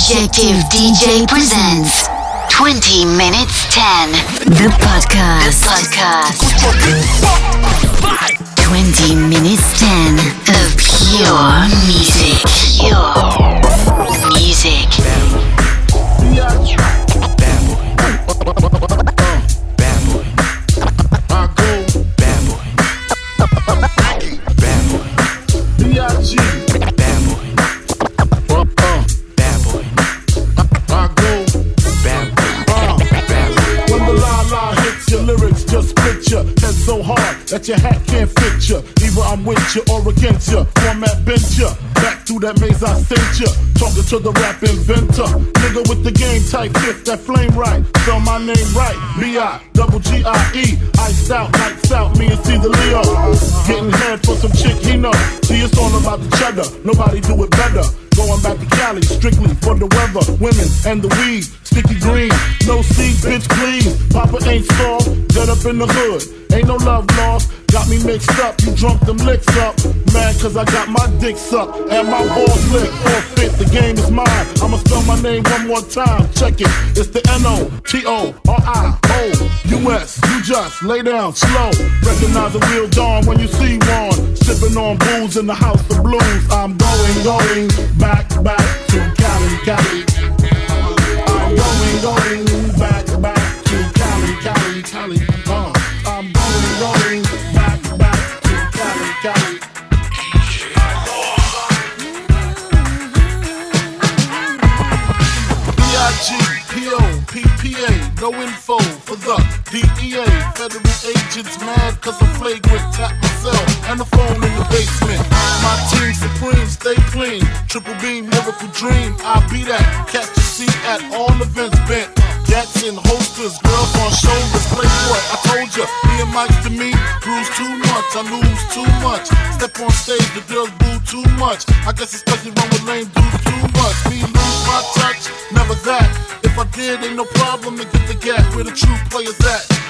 Objective DJ presents 20 minutes 10. The podcast. The podcast. 20 minutes 10 of pure music. Pure that your hat can't fit you. Either I'm with ya or against ya. Format bent you. Back through that maze I sent ya. Talking to the rap inventor. Nigga with the game type fifth, that flame right. Spell my name right. B-I, double G-I-E. Iced out, lights out, me and see the Leo. Getting head for some chick he know. See, it's all about the cheddar. Nobody do it better. Going back to Cali, strictly for the weather, women, and the weed. Sticky green, no seed, bitch, please. Papa ain't soft, dead up in the hood. Ain't no love lost. Got me mixed up, you drunk them licks up. Mad cause I got my dick sucked and my balls licked. Forfeit, the game is mine. I'ma spell my name one more time. Check it. It's the N-O-T-O-R-I-O-U-S. You just lay down slow. Recognize the real dawn when you see one. Sipping on booze in the house of blues. I'm going, going back, back to Cali, Cali. Going, going back, back to Cali, Cali, Cali. Uh, I'm going, going back, back to Cali, Cali. B-I-G-P-O-P-P-A, no info for the Federal agents mad cause I'm flagrant. Tap myself and the phone in the basement. My team supreme, stay clean. Triple beam, miracle dream. I'll be that. Catch a seat at all events bent. Gats in holsters, girls on shoulders. Play Playboy, I told ya, me and Mike to me, bruise too much, I lose too much. Step on stage, the girls boo too much. I guess it's you run with lame dudes too much. Me lose my touch, never that. If I did, ain't no problem to get the gap where the true players at.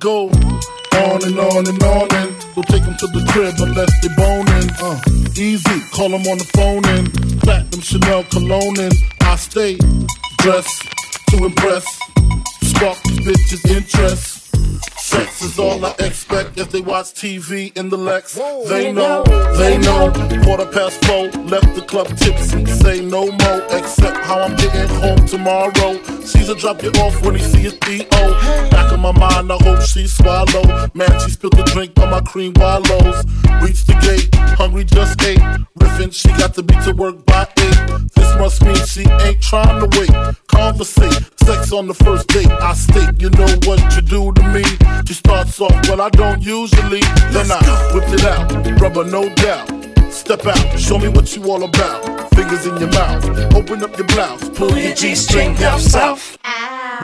Go on and on and on and we'll take them to the crib unless they boning. Uh, easy, call them on the phone and platinum Chanel cologne and I stay dressed to impress, spark these bitches' interest. Sex is all I expect if they watch TV in the Lex. They know, they know. Quarter past four, left the club tipsy. Say no more, except how I'm getting home tomorrow. Caesar drop you off when he see his D.O. Back in my mind, I hope she swallow. Man, she spilled the drink on my cream wallows. Reached the gate, hungry just ate. Riffin', she got to be to work by eight. This must mean she ain't trying to wait. Conversate, sex on the first date. I state, you know what you do to me. She starts off, well, I don't usually. Then I whip it out, rubber, no doubt. Step out, show me what you all about. Fingers in your mouth, open up your blouse, pull your G-string down south.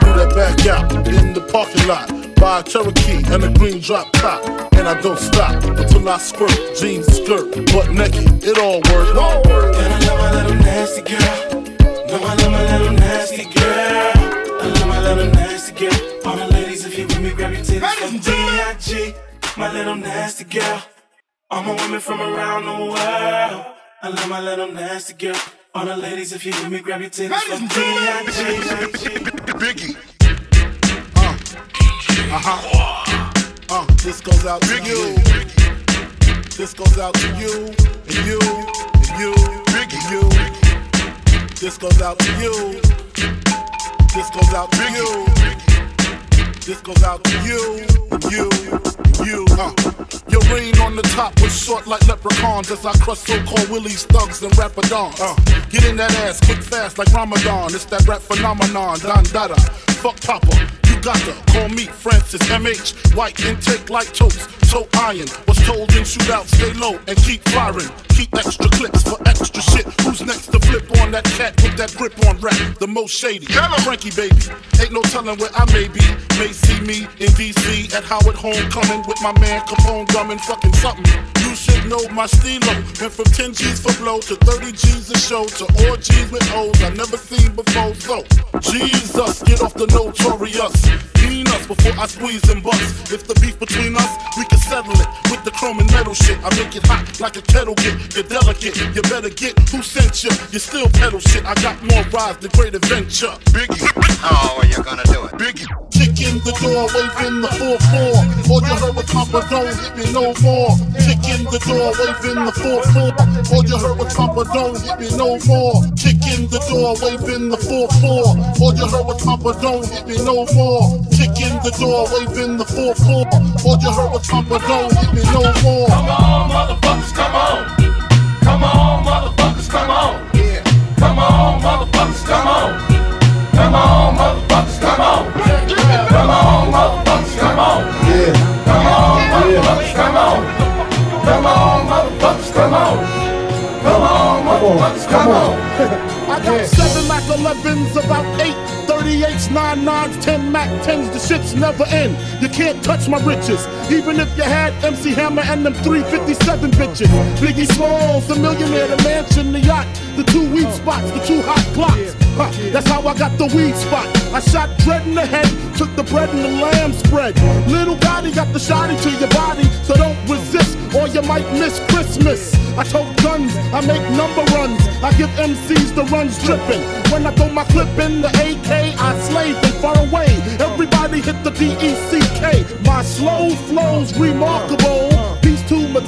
Do that back out in the parking lot. Buy a Cherokee and a green drop top. And I don't stop until I squirt. Jeans, skirt, butt naked, it all works. And I love my little nasty girl. No, I love my little nasty girl. I love my little nasty girl. All the ladies, if you with me, grab your titties from D.I.G. My little nasty girl. All my women from around the world. I love my little nasty girl. All the ladies, if you with me, grab your titties from D.I.G. Biggie. Uh, uh-huh. Uh, this goes out to you. This goes out to you, and you, and you, and you. This goes out to you. This goes out to you. This goes out to you, you, you. Uh, your reign on the top was short like leprechauns as I crush so-called willies, thugs, and rapadons. Uh, get in that ass quick, fast like Ramadan. It's that rap phenomenon, Don Dada. Fuck Papa. To call me Francis MH. White intake like toast, toe iron. Was told in shootout, stay low and keep firing. Keep extra clips for extra shit. Who's next to flip on that cat with that grip on rap? The most shady. Frankie baby, ain't no telling where I may be. May see me in DC at Howard Homecoming with my man Capone drumming fucking something. You should know my stilo. Went from 10 G's for blow to 30 G's a show to orgies with O's I never seen before. So, Jesus, get off the notorious. Clean us before I squeeze and bust. If the beef between us, we can settle it with the chrome and metal shit. I make it hot like a kettle get. You're delicate, you better get who sent you. You still pedal shit. I got more rides than great adventure. Biggie. How are you gonna do it? Biggie. In the door, waving the 4-4. All you heard was Papa, don't hit me no more. Kick in the door, waving the 4-4. All you heard was Papa, don't hit me no more. Kick in the door, waving the 4-4. All you heard was Papa, don't hit me no more. Kick in the door, waving the 4-4. All you heard was Papa, don't hit me no more. Come on, motherfuckers, come on. Come on, motherfuckers, come on. Yeah. Come on, motherfuckers, come on. Come on, motherfuckers. Come on, motherfuckers, come on. Yeah. Come on, motherfuckers, come on. Come on, motherfuckers, come on. Come on, motherfuckers, come on. I got seven Mac 11s, about eight 38s, 9 9s, 10 Mac 10s. The shits never end. You can't touch my riches. Even if you had MC Hammer and them 357 bitches. Biggie Smalls, the millionaire, the mansion, the yacht, the two weed spots, the two hot clocks. Huh, that's how I got the weed spot. I shot dread in the head, took the bread and the lamb spread. Little Gotti got the shotty to your body, so don't resist or you might miss Christmas. I tote guns, I make number runs. I give MCs the runs dripping. When I throw my clip in the AK, I slay them far away. Everybody hit the D-E-C-K. My slow flow's remarkable.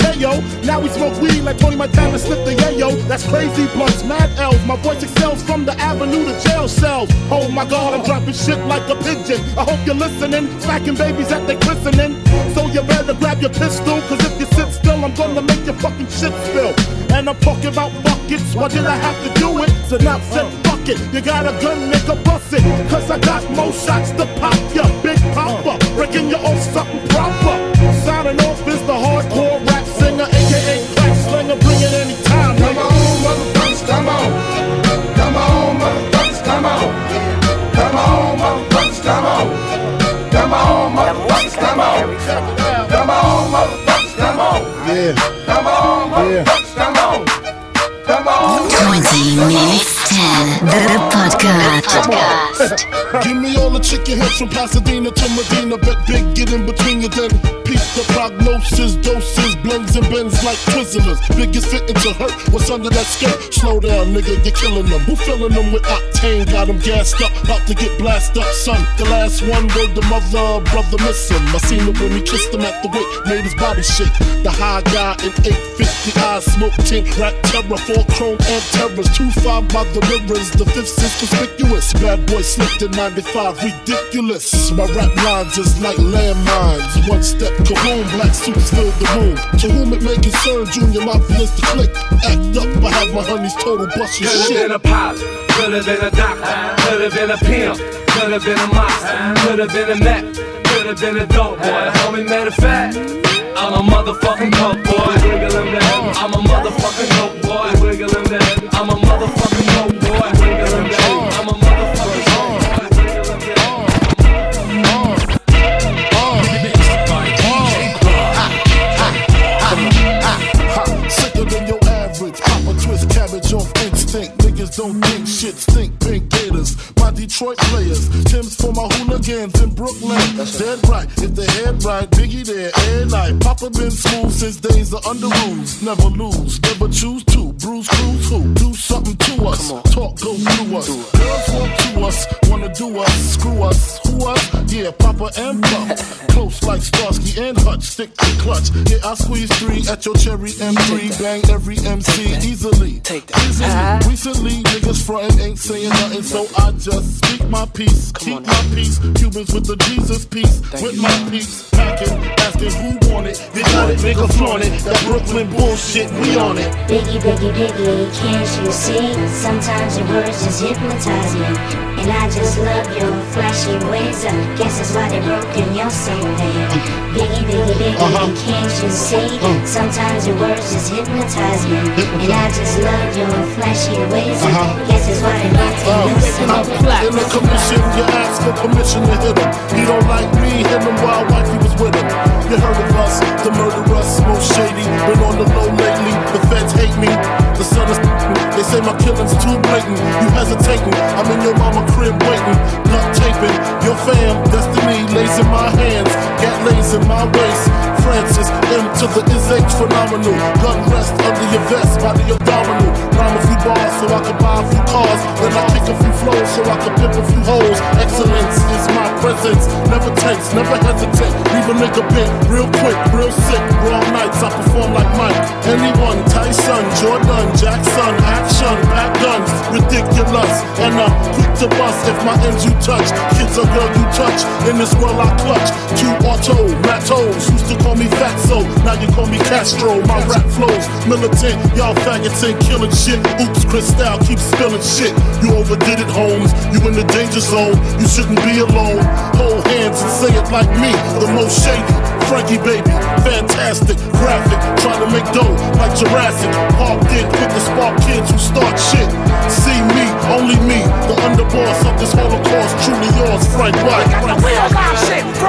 Mateo. Now we smoke weed like Tony Montana sniff the yayo. That's crazy blunts, mad elves. My voice excels from the avenue to jail cells. Oh my god, I'm dropping shit like a pigeon. I hope you're listening. Smacking babies at they christening. So you better grab your pistol, cause if you sit still, I'm gonna make your fucking shit spill. And I'm talking about buckets. Why did I have to do it? So now said fuck it. You got a gun, nigga, bust it. Cause I got more shots to pop ya. Big Poppa, breaking you off something proper. The podcast. Give me all the chicken heads from Pasadena to Medina. Bet big, get in between you then. Peep the prognosis, doses, blends and bends like Twizzlers. Biggest fitting to hurt. What's under that skirt? Slow down, nigga, you're killing them. Who filling them with octane? Got them gassed up, about to get blasted up, son. The last one word the mother, brother miss him. I seen it when we kissed him at the wake, made his body shake. The high guy in 850 eyes, smoke tint, rap terror, four chrome and terrors. Two five by the mirrors, the fifth is conspicuous. Bad boy slipped in 95, ridiculous. My rap lines is like landmines. One step, kaboom, black suits fill the room. To whom it may concern, Junior Mafia's the click. Act up, I have my honeys total bust your Could have shit. been a pilot, could have been a doctor, could have been a pimp, could have been a monster, could have been a Mac, could have been a dope boy. Homie, matter of fact, I'm a motherfucking dope boy. Wiggle him down. I'm a motherfucking dope boy. Wiggle him down. I'm a motherfucking dope boy. Been smooth since days of Underoos. Never lose, never choose clutch. Yeah, I squeeze three at your cherry M3. Bang every MC easily. Take that. Easily. Recently, niggas frontin' ain't saying nothing, so I just speak my peace. Keep my peace. Cubans with the Jesus piece. With my peace. Packing, asking who want it. They got it, make a flaunt it. That Brooklyn bullshit, we on it. Biggie, biggie, biggie, can't you see? Sometimes your words just hypnotize me. And I just love your flashy ways. I guess that's why they broke in your same bed. Biggie, biggie, biggie, Uh-huh. can't you see? Sometimes your words just hypnotize me. And I just love your flashy ways. I guess that's why they broke in your bed. In the commission, you ask for permission to hit him. Too blatant. You hesitating, I'm in your mama crib waiting. Nut taping, your fam, destiny lays in my hands. Gat lays in my waist. Francis, M to the is H phenomenal. Gun rest under your vest, body abdominal. Rhyme a few bars so I can buy a few cars. Then I kick a few flows so I can pimp a few hoes. Excellence is my presence. Never tense, never hesitate. Leave a nigga bent real quick, real sick. Raw nights, I perform like Mike. Anyone, Tyson, Jordan, And I'm quick to bust if my ends you touch. Kids or girl you touch. In this world I clutch. Two auto, Matos. Used to call me Fatso, now you call me Castro. My rap flows militant, y'all faggots ain't killing shit. Oops, Cristal keep spilling shit. You overdid it, Holmes. You in the danger zone. You shouldn't be alone. Hold hands and say it like me, the most shady. Frankie baby, fantastic, graphic, trying to make dough like Jurassic. Park dick with the spark kids who start shit. See me, only me, the underboss of this Holocaust, truly yours, Frank White. real live shit from front to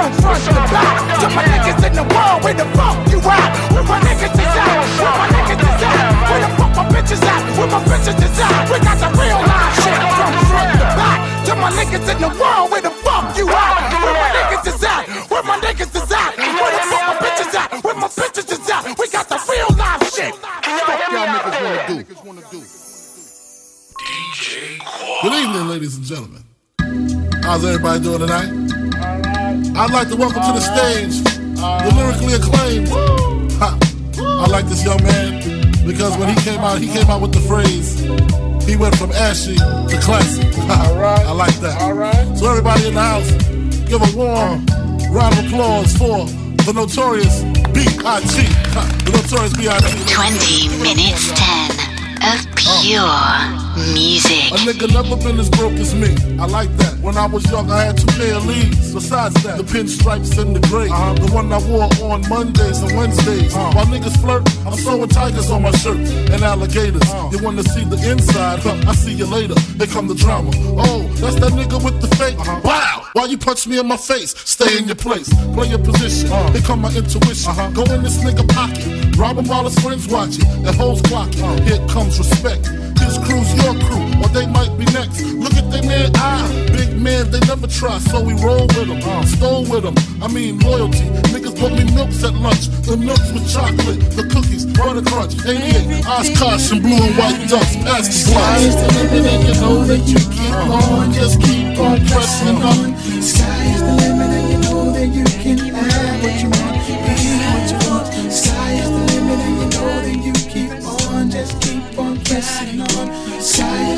How's everybody doing tonight? I'd like to welcome to the stage the lyrically acclaimed. Ha. I like this young man because when he came out, he came out with the phrase. He went from ashy to classy. Ha. I like that. All right. So everybody in the house, give a warm round of applause for the notorious B.I.G. The notorious B.I.G. 20 minutes 10 of pure music. A nigga never been as broke as me. I like that. When I was young, I had two pair of leads. Besides that, the pinstripes and the gray. Uh-huh. The one I wore on Mondays and Wednesdays. Uh-huh. While niggas flirt, I'm sewing tigers on my shirt and alligators. Uh-huh. You wanna see the inside? Huh, I see you later. Here come the drama. Oh, that's that nigga with the fake. Wow! Why you punch me in my face? Stay in your place. Play your position. Here come my intuition. Uh-huh. Go in this nigga pocket. Rob him while his friends watching. And hoes clocking. Uh-huh. Here comes respect. Crew's your crew, or they might be next. Look at they man eye. Big man, they never try, so we roll with them. Uh, stole with them. I mean, loyalty. Niggas bought me milks at lunch. The milks with chocolate, the cookies, butter crunch, 88, Oshkosh, and blue and white ducks. Pass the slice. Sky's the limit, and you know that you keep on. Just keep on pressing on. Uh-huh. Sky is the limit,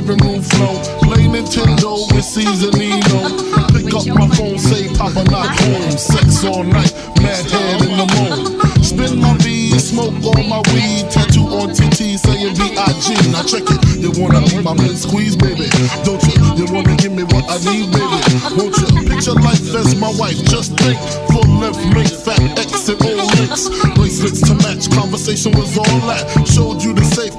Living room flow. Play Nintendo with Seasonino. Pick up my phone, say Papa not home. Sex all night, mad head in the moon. Spin my V, smoke all my weed. Tattoo on TT saying B.I.G. Now check it, you wanna be my man squeeze, baby. Don't you? You wanna give me what I need, baby. Won't you? Picture life as my wife. Just think, full length, make fat X and all links. Bracelets to match, conversation was all that. Showed you the safe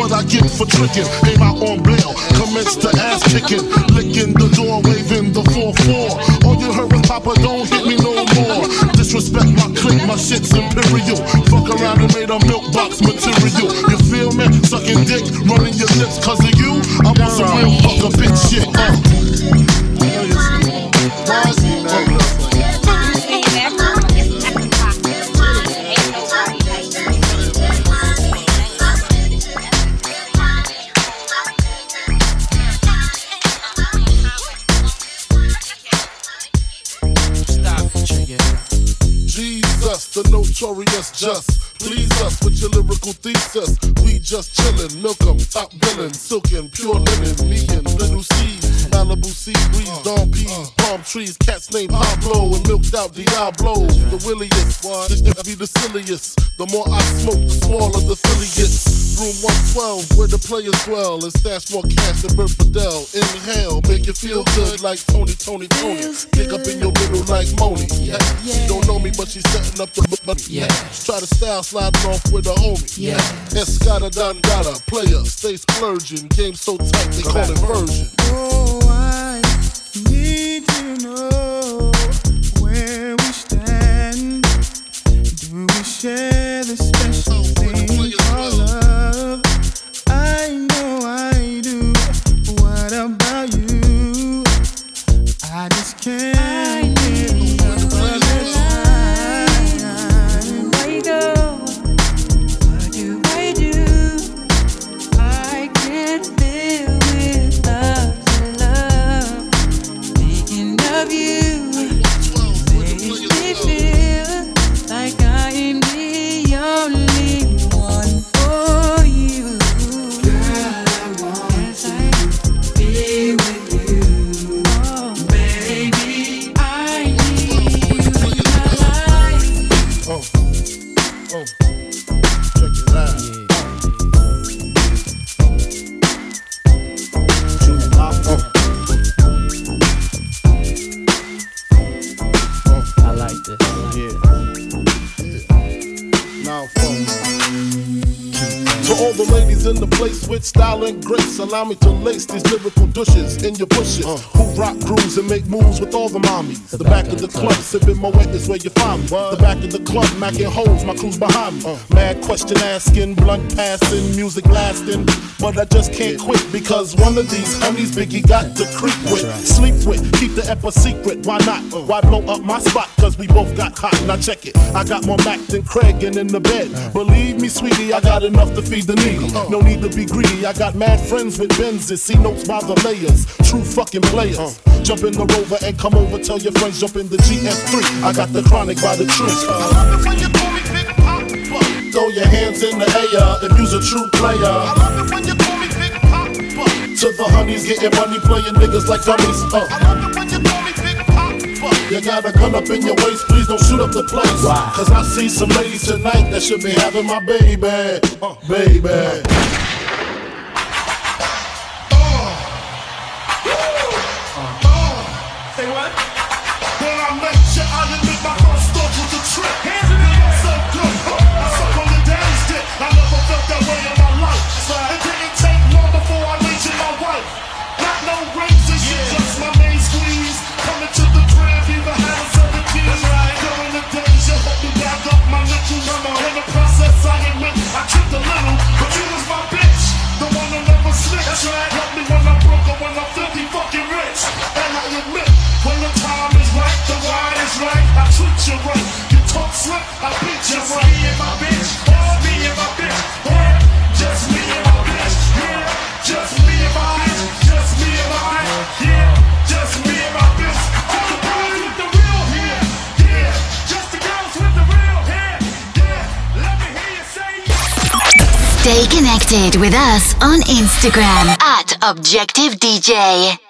what I get for tricking. Came out on bail, commenced to ass kicking. Licking the door, waving the 4-4. All you heard was Papa, don't hit me no more. Disrespect my clique, my shit's imperial. Fuck around and just chillin', milk 'em, top billin', silkin', pure linen, me and little C's, Malibu sea breeze, uh, dawn peas, uh. palm trees, cats named Pablo and milked out Diablo. The williest, this be the silliest. The more I smoke, the smaller the silly gets. Room 112, where the players dwell, and stash more cash than Bert Fidel. Inhale, make you feel good like Tony, Tony, Tony. Pick up in your middle like Moni. Yeah. She don't know me, but she's setting up the money. Yeah. Try to style sliding off with a homie. Yeah. Escada Dangada, player, stay splurging. Game so tight, they call it version. Oh, I need allow me to lace these lyrical douches in your bushes. Uh. Who rock grooves and make moves with all the mommies. The, back, of the club, sipping my wet is where you find me. The back of the club, macking holes, my crew's behind me. Mad question asking, blunt passing, music lasting. But I just can't quit because one of these homies Biggie got to creep with, sleep with, keep the ep a secret. Why not? Why blow up my spot? Cause we both got hot. Now check it. I got more Mac than Craig and in the bed. Believe me, sweetie, I got enough to feed the needy. No need to be greedy. I got mad friends with Benzes. See notes by the layers. True fucking players. Jump in the rover and come over. Tell your friends, jump in the GS3. I got the chronic by the tree. Throw your hands in the air if you's a true player. I love it when you call me Big Poppa. To the honeys getting money, playing niggas like dummies. Uh. I love it when you call me Big Poppa. You got a gun up in your waist, please don't shoot up the place. Cause I see some ladies tonight that should be having my baby. Uh, baby. It didn't take long before I made my wife. Not no rings and shit, just my main squeeze. Coming to the crib, even had a seven keys. Right. During the days, you helped me back up my nickels. In the process, I admit I tripped a little, but you was my bitch, the one who never snitched. That's right. Me when I broke or when I'm 50 fucking rich. And I admit, when the time is right, the ride is right. I treat you right. You talk slick, I beat you. Stay connected with us on Instagram at Objective DJ.